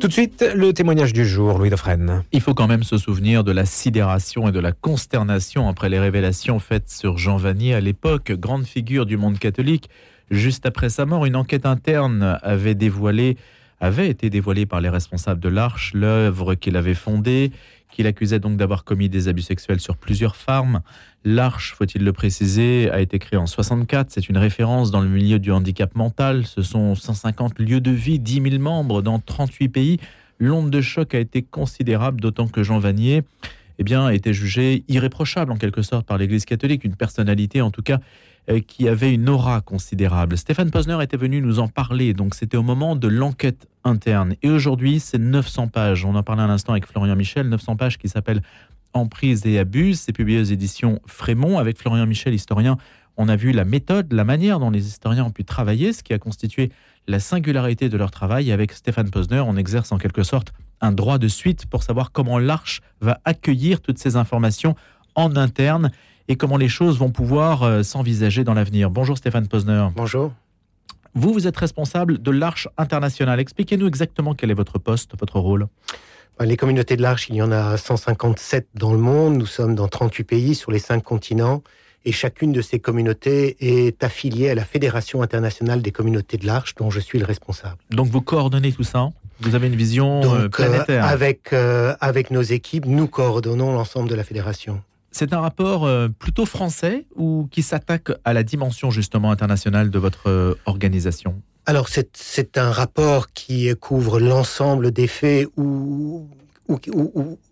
Tout de suite, le témoignage du jour, Louis Dauphren. Il faut quand même se souvenir de la sidération et de la consternation après les révélations faites sur Jean Vanier à l'époque, grande figure du monde catholique. Juste après sa mort, une enquête interne avait dévoilé avait été dévoilée par les responsables de l'Arche, l'œuvre qu'il avait fondée, qu'il accusait donc d'avoir commis des abus sexuels sur plusieurs femmes. L'Arche, faut-il le préciser, a été créée en 64. C'est une référence dans le milieu du handicap mental. Ce sont 150 lieux de vie, 10 000 membres dans 38 pays. L'onde de choc a été considérable, d'autant que Jean Vanier eh bien, été jugé irréprochable en quelque sorte par l'Église catholique, une personnalité en tout cas euh, qui avait une aura considérable. Stéphane Posner était venu nous en parler, donc c'était au moment de l'enquête interne. Et aujourd'hui, c'est 900 pages. On en parlait un instant avec Florian Michel, 900 pages qui s'appellent Emprise et abus. C'est publié aux éditions Frémont. Avec Florian Michel, historien, on a vu la méthode, la manière dont les historiens ont pu travailler, ce qui a constitué la singularité de leur travail. Et avec Stéphane Posner, on exerce en quelque sorte un droit de suite pour savoir comment l'Arche va accueillir toutes ces informations en interne et comment les choses vont pouvoir euh, s'envisager dans l'avenir. Bonjour Stéphane Posner. Bonjour. Vous, vous êtes responsable de l'Arche internationale. Expliquez-nous exactement quel est votre poste, votre rôle. Ben, les communautés de l'Arche, il y en a 157 dans le monde. Nous sommes dans 38 pays sur les 5 continents. Et chacune de ces communautés est affiliée à la Fédération internationale des communautés de l'Arche, dont je suis le responsable. Donc vous coordonnez tout ça Vous avez une vision euh, euh, planétaire avec, avec nos équipes, nous coordonnons l'ensemble de la fédération. C'est un rapport euh, plutôt français ou qui s'attaque à la dimension justement internationale de votre euh, organisation? Alors c'est un rapport qui couvre l'ensemble des faits ou,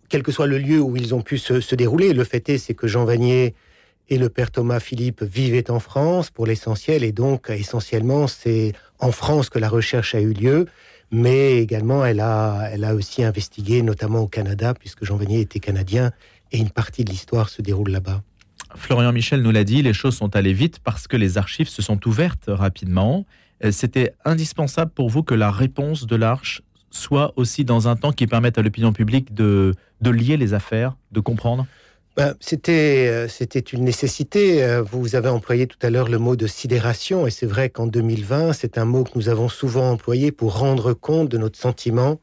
quel que soit le lieu où ils ont pu se, dérouler. Le fait est, c'est que Jean Vanier et le père Thomas Philippe vivaient en France pour l'essentiel et donc essentiellement c'est en France que la recherche a eu lieu mais également elle a, elle a aussi investigué notamment au Canada puisque Jean Vanier était canadien et une partie de l'histoire se déroule là-bas. Florian Michel nous l'a dit, les choses sont allées vite parce que les archives se sont ouvertes rapidement. Euh, c'était indispensable pour vous que la réponse de l'Arche soit aussi dans un temps qui permette à l'opinion publique de, de lier les affaires, de comprendre? Ben, c'était, euh, c'était une nécessité. Euh, vous avez employé tout à l'heure le mot de sidération, et c'est vrai qu'en 2020, c'est un mot que nous avons souvent employé pour rendre compte de notre sentiment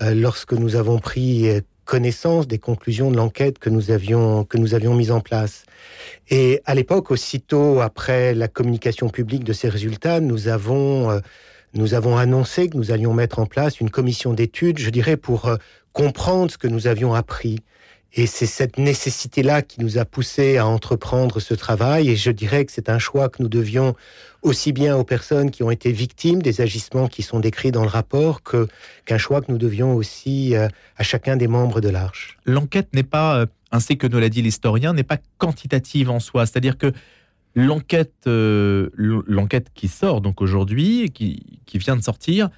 lorsque nous avons pris connaissance des conclusions de l'enquête que nous avions que nous avions mise en place. Et à l'époque, aussitôt après la communication publique de ces résultats, nous avons euh, nous avons annoncé que nous allions mettre en place une commission d'études, je dirais, pour euh, comprendre ce que nous avions appris. Et c'est cette nécessité-là qui nous a poussé à entreprendre ce travail. Et je dirais que c'est un choix que nous devions aussi bien aux personnes qui ont été victimes des agissements qui sont décrits dans le rapport qu'un choix que nous devions aussi euh, à chacun des membres de l'Arche. L'enquête n'est pas, euh, ainsi que nous l'a dit l'historien, n'est pas quantitative en soi. C'est-à-dire que l'enquête, euh, l'enquête qui sort donc aujourd'hui, qui, qui vient de sortir,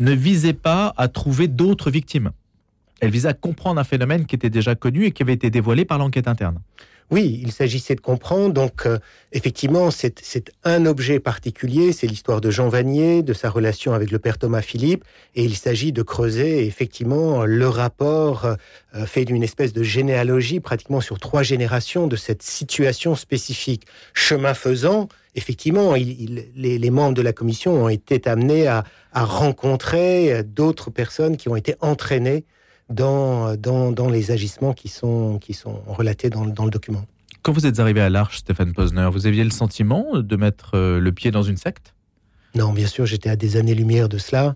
ne visait pas à trouver d'autres victimes. Elle visait à comprendre un phénomène qui était déjà connu et qui avait été dévoilé par l'enquête interne. Oui, il s'agissait de comprendre. Donc, euh, effectivement, c'est un objet particulier. C'est l'histoire de Jean Vanier, de sa relation avec le père Thomas Philippe. Et il s'agit de creuser, effectivement, le rapport euh, fait d'une espèce de généalogie, pratiquement sur trois générations, de cette situation spécifique. Chemin faisant, effectivement, les, membres de la commission ont été amenés à rencontrer d'autres personnes qui ont été entraînées dans, dans, les agissements qui sont, qui sont relatés dans, le document. Quand vous êtes arrivé à l'Arche, Stéphane Posner, vous aviez le sentiment de mettre euh, le pied dans une secte? Non, bien sûr, j'étais à des années-lumière de cela.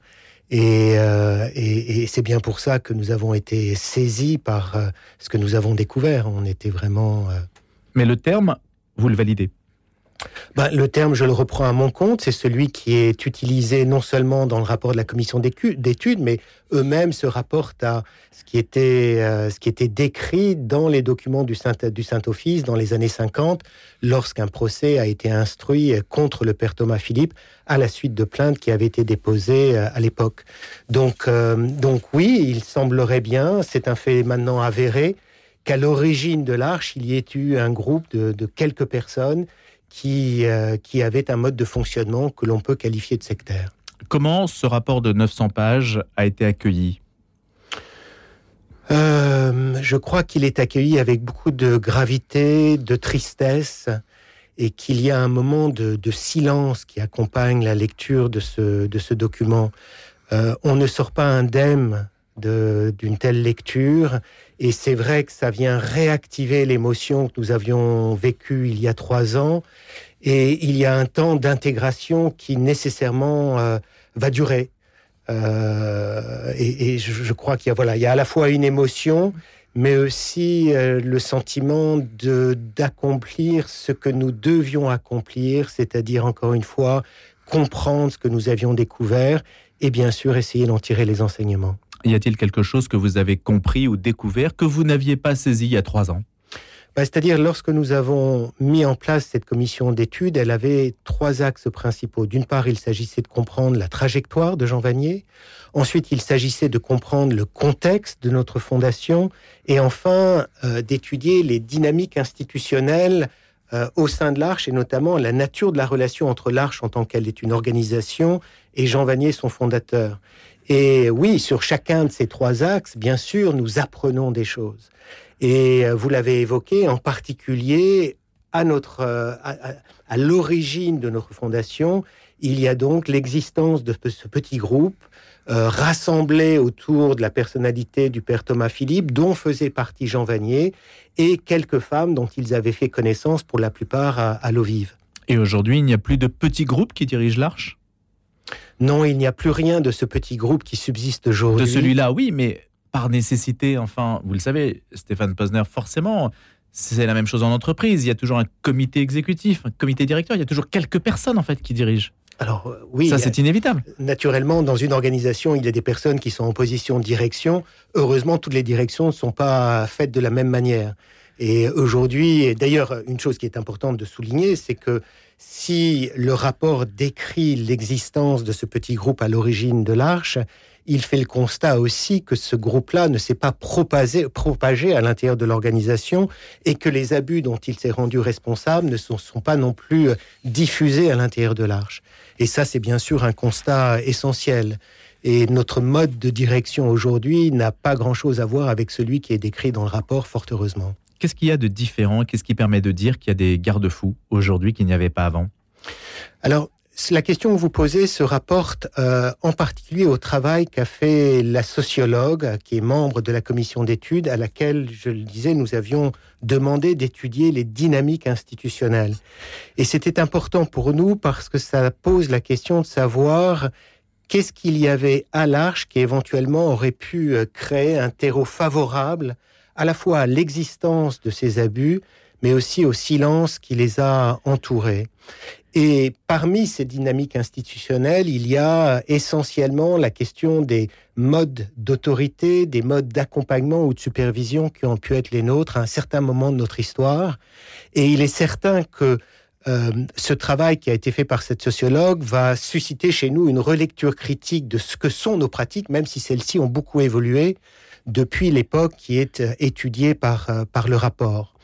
Euh, et, et, c'est bien pour ça que nous avons été saisis par euh, ce que nous avons découvert. On était vraiment. Mais le terme, vous le validez bah, le terme, je le reprends à mon compte, c'est celui qui est utilisé non seulement dans le rapport de la commission d'études, mais eux-mêmes se rapportent à ce qui était, euh, décrit dans les documents du Saint-Office dans les années 50, lorsqu'un procès a été instruit contre le père Thomas Philippe à la suite de plaintes qui avaient été déposées euh, à l'époque. Donc, euh, donc oui, il semblerait bien, c'est un fait maintenant avéré, qu'à l'origine de l'arche, il y ait eu un groupe de quelques personnes qui, euh, qui avait un mode de fonctionnement que l'on peut qualifier de sectaire. Comment ce rapport de 900 pages a été accueilli? Euh, Je crois qu'il est accueilli avec beaucoup de gravité, de tristesse, et qu'il y a un moment de, silence qui accompagne la lecture de ce, de ce document. Euh, on ne sort pas indemne d'une telle lecture. Et c'est vrai que ça vient réactiver l'émotion que nous avions vécue il y a trois ans. Et il y a un temps d'intégration qui nécessairement euh, va durer. Euh, et, je, crois qu'il y a voilà, il y a à la fois une émotion, mais aussi euh, le sentiment de d'accomplir ce que nous devions accomplir, c'est-à-dire encore une fois comprendre ce que nous avions découvert et bien sûr essayer d'en tirer les enseignements. Y a-t-il quelque chose que vous avez compris ou découvert que vous n'aviez pas saisi il y a trois ans? Bah, C'est-à-dire, lorsque nous avons mis en place cette commission d'études, elle avait trois axes principaux. D'une part, il s'agissait de comprendre la trajectoire de Jean Vanier. Ensuite, il s'agissait de comprendre le contexte de notre fondation. Et enfin, euh, d'étudier les dynamiques institutionnelles euh, au sein de l'Arche et notamment la nature de la relation entre l'Arche en tant qu'elle est une organisation et Jean Vanier, son fondateur. Et oui, sur chacun de ces trois axes, bien sûr, nous apprenons des choses. Et euh, vous l'avez évoqué, en particulier euh, à, l'origine de notre fondation, il y a donc l'existence de ce petit groupe euh, rassemblé autour de la personnalité du père Thomas Philippe, dont faisait partie Jean Vanier, et quelques femmes dont ils avaient fait connaissance pour la plupart à, l'eau vive. Et aujourd'hui, il n'y a plus de petits groupes qui dirigent l'Arche? Non, il n'y a plus rien de ce petit groupe qui subsiste aujourd'hui. De celui-là, oui, mais par nécessité, enfin, vous le savez, Stéphane Posner, forcément, c'est la même chose en entreprise. Il y a toujours un comité exécutif, un comité directeur. Il y a toujours quelques personnes en fait qui dirigent. Alors euh, oui, ça c'est inévitable. Naturellement, dans une organisation, il y a des personnes qui sont en position de direction. Heureusement, toutes les directions ne sont pas faites de la même manière. Et aujourd'hui, d'ailleurs, une chose qui est importante de souligner, c'est que si le rapport décrit l'existence de ce petit groupe à l'origine de l'Arche, il fait le constat aussi que ce groupe-là ne s'est pas propagé, à l'intérieur de l'organisation et que les abus dont il s'est rendu responsable ne sont, sont pas non plus diffusés à l'intérieur de l'Arche. Et ça, c'est bien sûr un constat essentiel. Et notre mode de direction aujourd'hui n'a pas grand-chose à voir avec celui qui est décrit dans le rapport, fort heureusement. Qu'est-ce qu'il y a de différent? Qu'est-ce qui permet de dire qu'il y a des garde-fous aujourd'hui qu'il n'y avait pas avant? Alors, la question que vous posez se rapporte euh, en particulier au travail qu'a fait la sociologue qui est membre de la commission d'études à laquelle, je le disais, nous avions demandé d'étudier les dynamiques institutionnelles. Et c'était important pour nous parce que ça pose la question de savoir qu'est-ce qu'il y avait à l'Arche qui éventuellement aurait pu euh, créer un terreau favorable à la fois à l'existence de ces abus, mais aussi au silence qui les a entourés. Et parmi ces dynamiques institutionnelles, il y a essentiellement la question des modes d'autorité, des modes d'accompagnement ou de supervision qui ont pu être les nôtres à un certain moment de notre histoire. Et il est certain que euh, ce travail qui a été fait par cette sociologue va susciter chez nous une relecture critique de ce que sont nos pratiques, même si celles-ci ont beaucoup évolué depuis l'époque qui est euh, étudiée par, euh, par le rapport.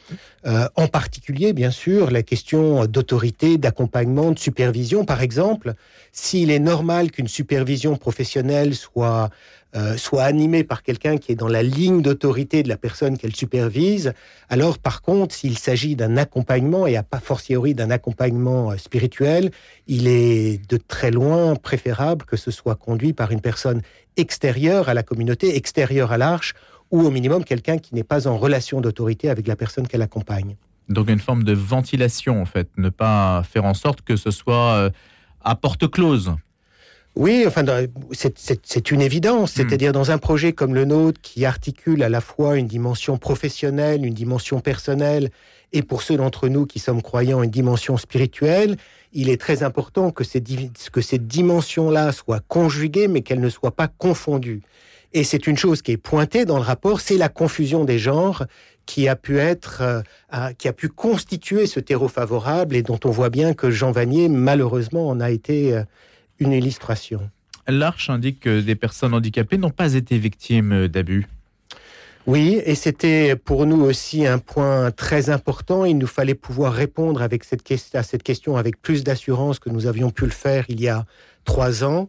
Euh, en particulier, bien sûr, la question d'autorité, d'accompagnement, de supervision. Par exemple, s'il est normal qu'une supervision professionnelle soit euh, soit animée par quelqu'un qui est dans la ligne d'autorité de la personne qu'elle supervise, alors par contre, s'il s'agit d'un accompagnement, et à pas fortiori d'un accompagnement euh, spirituel, il est de très loin préférable que ce soit conduit par une personne extérieure à la communauté, extérieure à l'arche, ou au minimum quelqu'un qui n'est pas en relation d'autorité avec la personne qu'elle accompagne. Donc une forme de ventilation, en fait, ne pas faire en sorte que ce soit euh, à porte close. Oui, enfin, c'est une évidence. Hmm. C'est-à-dire dans un projet comme le nôtre qui articule à la fois une dimension professionnelle, une dimension personnelle, et pour ceux d'entre nous qui sommes croyants, une dimension spirituelle, il est très important que ces, que ces dimensions-là soient conjuguées, mais qu'elles ne soient pas confondues. Et c'est une chose qui est pointée dans le rapport, c'est la confusion des genres qui a pu être, euh, qui a pu constituer ce terreau favorable et dont on voit bien que Jean Vanier, malheureusement, en a été euh, une illustration. L'Arche indique que des personnes handicapées n'ont pas été victimes d'abus. Oui, et c'était pour nous aussi un point très important. Il nous fallait pouvoir répondre avec cette à cette question avec plus d'assurance que nous avions pu le faire il y a trois ans.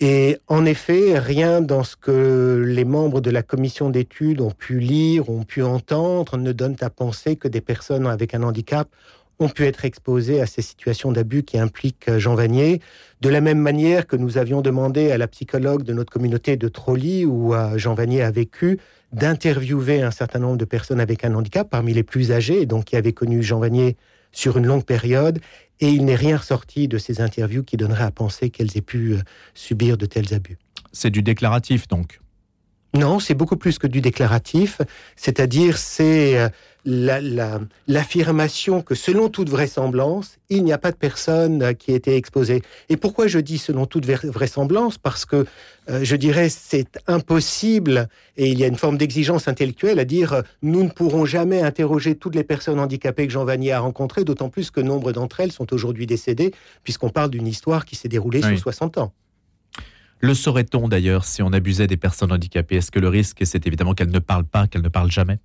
Et en effet, rien dans ce que les membres de la commission d'études ont pu lire, ont pu entendre, ne donne à penser que des personnes avec un handicap ont pu être exposés à ces situations d'abus qui impliquent Jean Vanier, de la même manière que nous avions demandé à la psychologue de notre communauté de Trolly, où Jean Vanier a vécu, d'interviewer un certain nombre de personnes avec un handicap, parmi les plus âgées, donc qui avaient connu Jean Vanier sur une longue période, et il n'est rien ressorti de ces interviews qui donnerait à penser qu'elles aient pu euh, subir de tels abus. C'est du déclaratif donc non, c'est beaucoup plus que du déclaratif, c'est-à-dire c'est euh, l'affirmation que selon toute vraisemblance, il n'y a pas de personne euh, qui a été exposée. Et pourquoi je dis selon toute vraisemblance? Parce que euh, je dirais c'est impossible et il y a une forme d'exigence intellectuelle à dire nous ne pourrons jamais interroger toutes les personnes handicapées que Jean Vanier a rencontrées, d'autant plus que nombre d'entre elles sont aujourd'hui décédées, puisqu'on parle d'une histoire qui s'est déroulée sur 60 ans. Le saurait-on d'ailleurs si on abusait des personnes handicapées? Est-ce que le risque, c'est évidemment qu'elles ne parlent pas, qu'elles ne parlent jamais?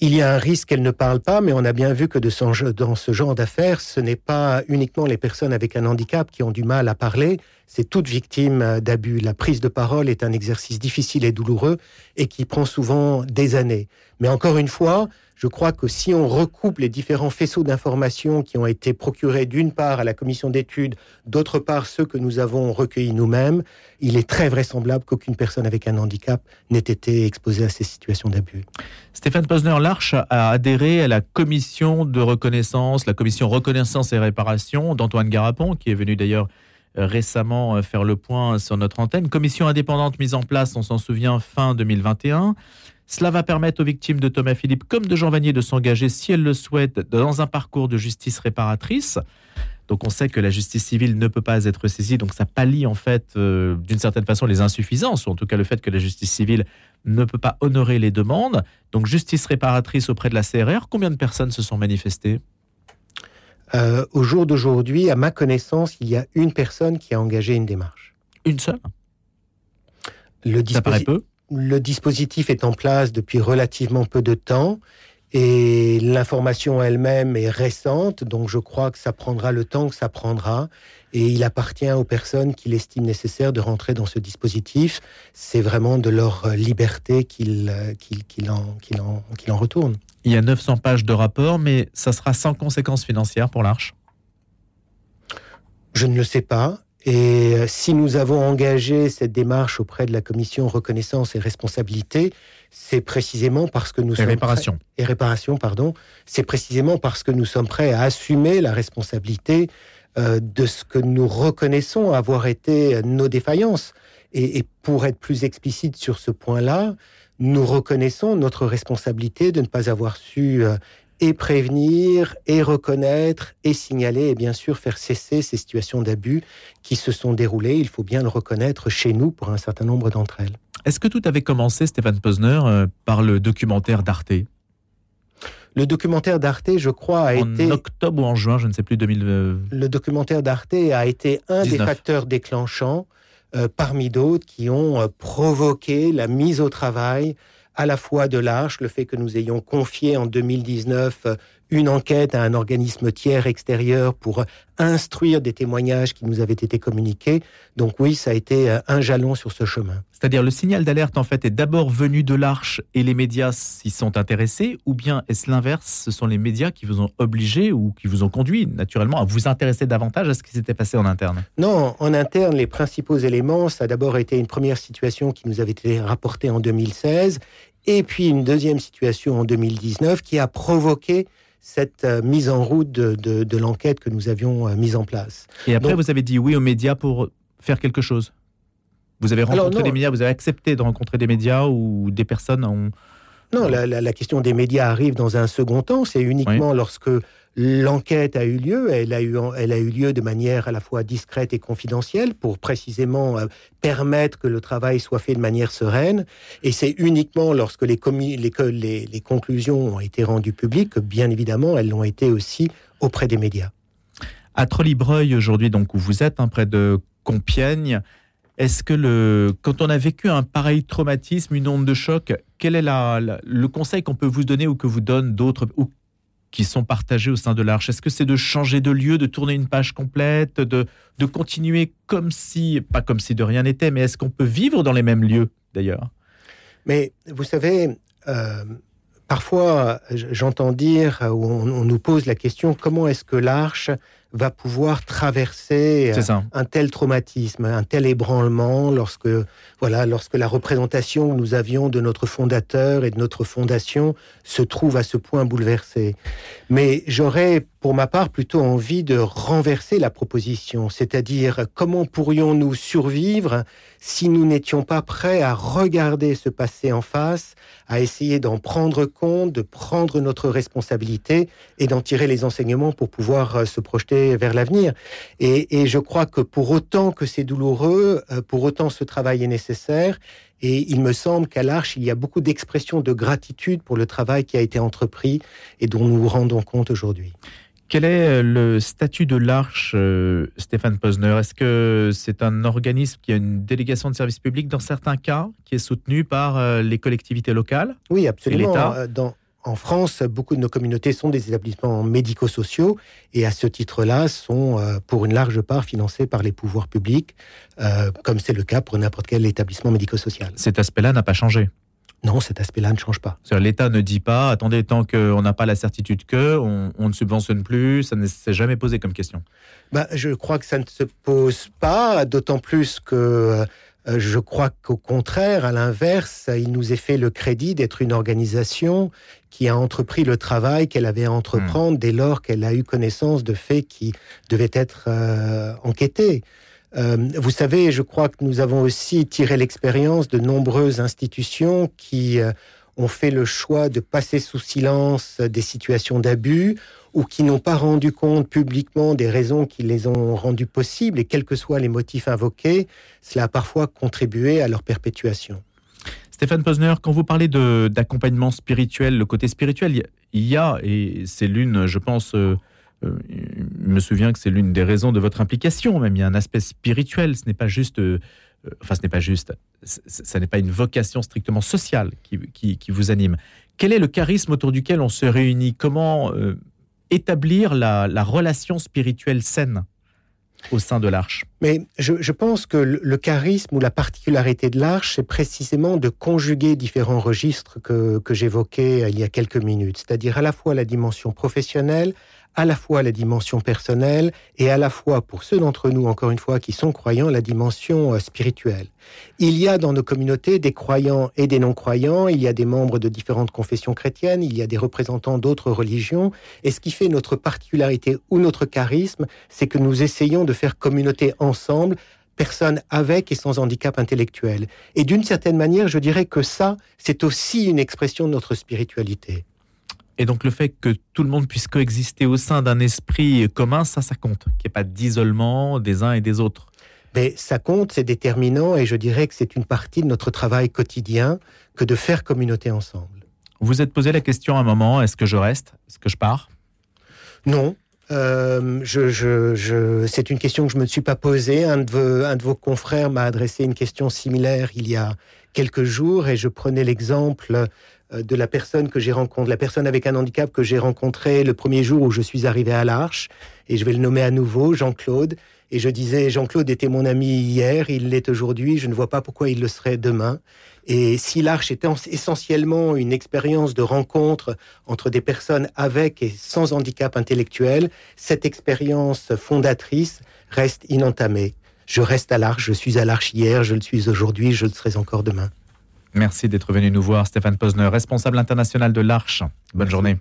Il y a un risque qu'elles ne parlent pas, mais on a bien vu que dans ce genre d'affaires, ce n'est pas uniquement les personnes avec un handicap qui ont du mal à parler, c'est toute victime d'abus. La prise de parole est un exercice difficile et douloureux et qui prend souvent des années. Mais encore une fois, je crois que si on recoupe les différents faisceaux d'informations qui ont été procurés d'une part à la commission d'études, d'autre part ceux que nous avons recueillis nous-mêmes, il est très vraisemblable qu'aucune personne avec un handicap n'ait été exposée à ces situations d'abus. Stéphane Posner-Larche a adhéré à la commission de reconnaissance, la commission reconnaissance et réparation d'Antoine Garapon, qui est venu d'ailleurs euh, récemment euh, faire le point sur notre antenne. Commission indépendante mise en place, on s'en souvient, fin 2021. Cela va permettre aux victimes de Thomas Philippe comme de Jean Vanier de s'engager, si elles le souhaitent, dans un parcours de justice réparatrice. Donc on sait que la justice civile ne peut pas être saisie, donc ça pallie en fait euh, d'une certaine façon les insuffisances, ou en tout cas le fait que la justice civile ne peut pas honorer les demandes. Donc justice réparatrice auprès de la CRR, combien de personnes se sont manifestées? Euh, Au jour d'aujourd'hui, à ma connaissance, il y a une personne qui a engagé une démarche. Une seule? Le Ça paraît peu? Le dispositif est en place depuis relativement peu de temps et l'information elle-même est récente, donc je crois que ça prendra le temps que ça prendra. Et il appartient aux personnes qui l'estiment nécessaire de rentrer dans ce dispositif. C'est vraiment de leur liberté qu'ils en, en, en retournent. Il y a 900 pages de rapport, mais ça sera sans conséquences financières pour l'Arche? Je ne le sais pas. Et euh, si nous avons engagé cette démarche auprès de la commission reconnaissance et responsabilité, c'est précisément parce que nous et sommes réparation. et réparation, pardon, c'est précisément parce que nous sommes prêts à assumer la responsabilité euh, de ce que nous reconnaissons avoir été nos défaillances. Et, et pour être plus explicite sur ce point-là, nous reconnaissons notre responsabilité de ne pas avoir su euh, et prévenir, et reconnaître, et signaler, et bien sûr faire cesser ces situations d'abus qui se sont déroulées, il faut bien le reconnaître, chez nous pour un certain nombre d'entre elles. Est-ce que tout avait commencé, Stéphane Posner, euh, par le documentaire d'Arte? Le documentaire d'Arte, je crois, a été... En octobre ou en juin, je ne sais plus, 2000... Le documentaire d'Arte a été un des facteurs déclenchants, euh, parmi d'autres, qui ont euh, provoqué la mise au travail à la fois de l'Arche, le fait que nous ayons confié en 2019 euh, une enquête à un organisme tiers extérieur pour instruire des témoignages qui nous avaient été communiqués. Donc oui, ça a été euh, un jalon sur ce chemin. C'est-à-dire le signal d'alerte en fait est d'abord venu de l'Arche et les médias s'y sont intéressés, ou bien est-ce l'inverse Ce sont les médias qui vous ont obligé ou qui vous ont conduit naturellement à vous intéresser davantage à ce qui s'était passé en interne? Non, en interne, les principaux éléments, ça a d'abord été une première situation qui nous avait été rapportée en 2016 et puis une deuxième situation en 2019 qui a provoqué cette euh, mise en route de, l'enquête que nous avions euh, mise en place. Et après, vous avez dit oui aux médias pour faire quelque chose Vous avez rencontré des médias, vous avez accepté de rencontrer des médias ou des personnes ont... Non, la, question des médias arrive dans un second temps. C'est uniquement lorsque L'enquête a eu lieu, elle a eu, elle a eu lieu de manière à la fois discrète et confidentielle pour précisément euh, permettre que le travail soit fait de manière sereine. Et c'est uniquement lorsque les, les, les, conclusions ont été rendues publiques que, bien évidemment, elles l'ont été aussi auprès des médias. À Trollibreuil, aujourd'hui, donc où vous êtes, hein, près de Compiègne, est-ce que le, quand on a vécu un pareil traumatisme, une onde de choc, quel est le conseil qu'on peut vous donner ou que vous donne d'autres, qui sont partagés au sein de l'Arche? Est-ce que c'est de changer de lieu, de tourner une page complète, de, de continuer comme si, pas comme si de rien n'était, mais est-ce qu'on peut vivre dans les mêmes lieux d'ailleurs? Mais vous savez, euh, parfois, j'entends dire, ou on, nous pose la question, comment est-ce que l'Arche va pouvoir traverser un tel traumatisme, un tel ébranlement lorsque, voilà, lorsque la représentation que nous avions de notre fondateur et de notre fondation se trouve à ce point bouleversée. Mais j'aurais, pour ma part, plutôt envie de renverser la proposition, c'est-à-dire comment pourrions-nous survivre si nous n'étions pas prêts à regarder ce passé en face, à essayer d'en prendre compte, de prendre notre responsabilité et d'en tirer les enseignements pour pouvoir euh, se projeter vers l'avenir. Et, je crois que pour autant que c'est douloureux, euh, pour autant ce travail est nécessaire. Et il me semble qu'à l'Arche, il y a beaucoup d'expressions de gratitude pour le travail qui a été entrepris et dont nous nous rendons compte aujourd'hui. Quel est euh, le statut de l'Arche, euh, Stéphane Posner? Est-ce que c'est un organisme qui a une délégation de service public dans certains cas, qui est soutenu par euh, les collectivités locales Oui, absolument. Dans, en France, beaucoup de nos communautés sont des établissements médico-sociaux et à ce titre-là sont pour une large part financés par les pouvoirs publics, comme c'est le cas pour n'importe quel établissement médico-social. Cet aspect-là n'a pas changé non, cet aspect-là ne change pas. L'État ne dit pas, attendez, tant qu'on n'a pas la certitude que, on, ne subventionne plus, ça ne s'est jamais posé comme question. Bah, je crois que ça ne se pose pas, d'autant plus que euh, je crois qu'au contraire, à l'inverse, il nous est fait le crédit d'être une organisation qui a entrepris le travail qu'elle avait à entreprendre hmm. dès lors qu'elle a eu connaissance de faits qui devaient être euh, enquêtés. Euh, vous savez, je crois que nous avons aussi tiré l'expérience de nombreuses institutions qui euh, ont fait le choix de passer sous silence des situations d'abus ou qui n'ont pas rendu compte publiquement des raisons qui les ont rendues possibles, et quels que soient les motifs invoqués, cela a parfois contribué à leur perpétuation. Stéphane Posner, quand vous parlez d'accompagnement spirituel, le côté spirituel, il y a, et c'est l'une, je pense, euh, euh, je me souviens que c'est l'une des raisons de votre implication, même. Il y a un aspect spirituel, ce n'est pas juste, euh, euh, enfin ce n'est pas juste, ce n'est pas une vocation strictement sociale qui, vous anime. Quel est le charisme autour duquel on se réunit? Comment établir la, relation spirituelle saine au sein de l'Arche? Mais je, pense que le, charisme ou la particularité de l'Arche, c'est précisément de conjuguer différents registres que j'évoquais il y a quelques minutes, c'est-à-dire à la fois la dimension professionnelle, à la fois la dimension personnelle et à la fois, pour ceux d'entre nous, encore une fois, qui sont croyants, la dimension euh, spirituelle. Il y a dans nos communautés des croyants et des non-croyants, il y a des membres de différentes confessions chrétiennes, il y a des représentants d'autres religions, et ce qui fait notre particularité ou notre charisme, c'est que nous essayons de faire communauté ensemble personnes avec et sans handicap intellectuel. Et d'une certaine manière, je dirais que ça, c'est aussi une expression de notre spiritualité. Et donc le fait que tout le monde puisse coexister au sein d'un esprit commun, ça, ça compte. Qu'il n'y ait pas d'isolement des uns et des autres. Mais ça compte, c'est déterminant, et je dirais que c'est une partie de notre travail quotidien que de faire communauté ensemble. Vous êtes posé la question à un moment, est-ce que je reste? Est-ce que je pars? Non. Euh, je, c'est une question que je ne me suis pas posée. Un de, un de vos confrères m'a adressé une question similaire il y a quelques jours et je prenais l'exemple de la personne que j'ai rencontrée, la personne avec un handicap que j'ai rencontré le premier jour où je suis arrivé à l'Arche, et je vais le nommer à nouveau, Jean-Claude. Et je disais, Jean-Claude était mon ami hier, il l'est aujourd'hui, je ne vois pas pourquoi il le serait demain. Et si l'Arche était essentiellement une expérience de rencontre entre des personnes avec et sans handicap intellectuel, cette expérience fondatrice reste inentamée. Je reste à l'Arche, je suis à l'Arche hier, je le suis aujourd'hui, je le serai encore demain. Merci d'être venu nous voir, Stéphane Posner, responsable international de l'Arche. Bonne journée.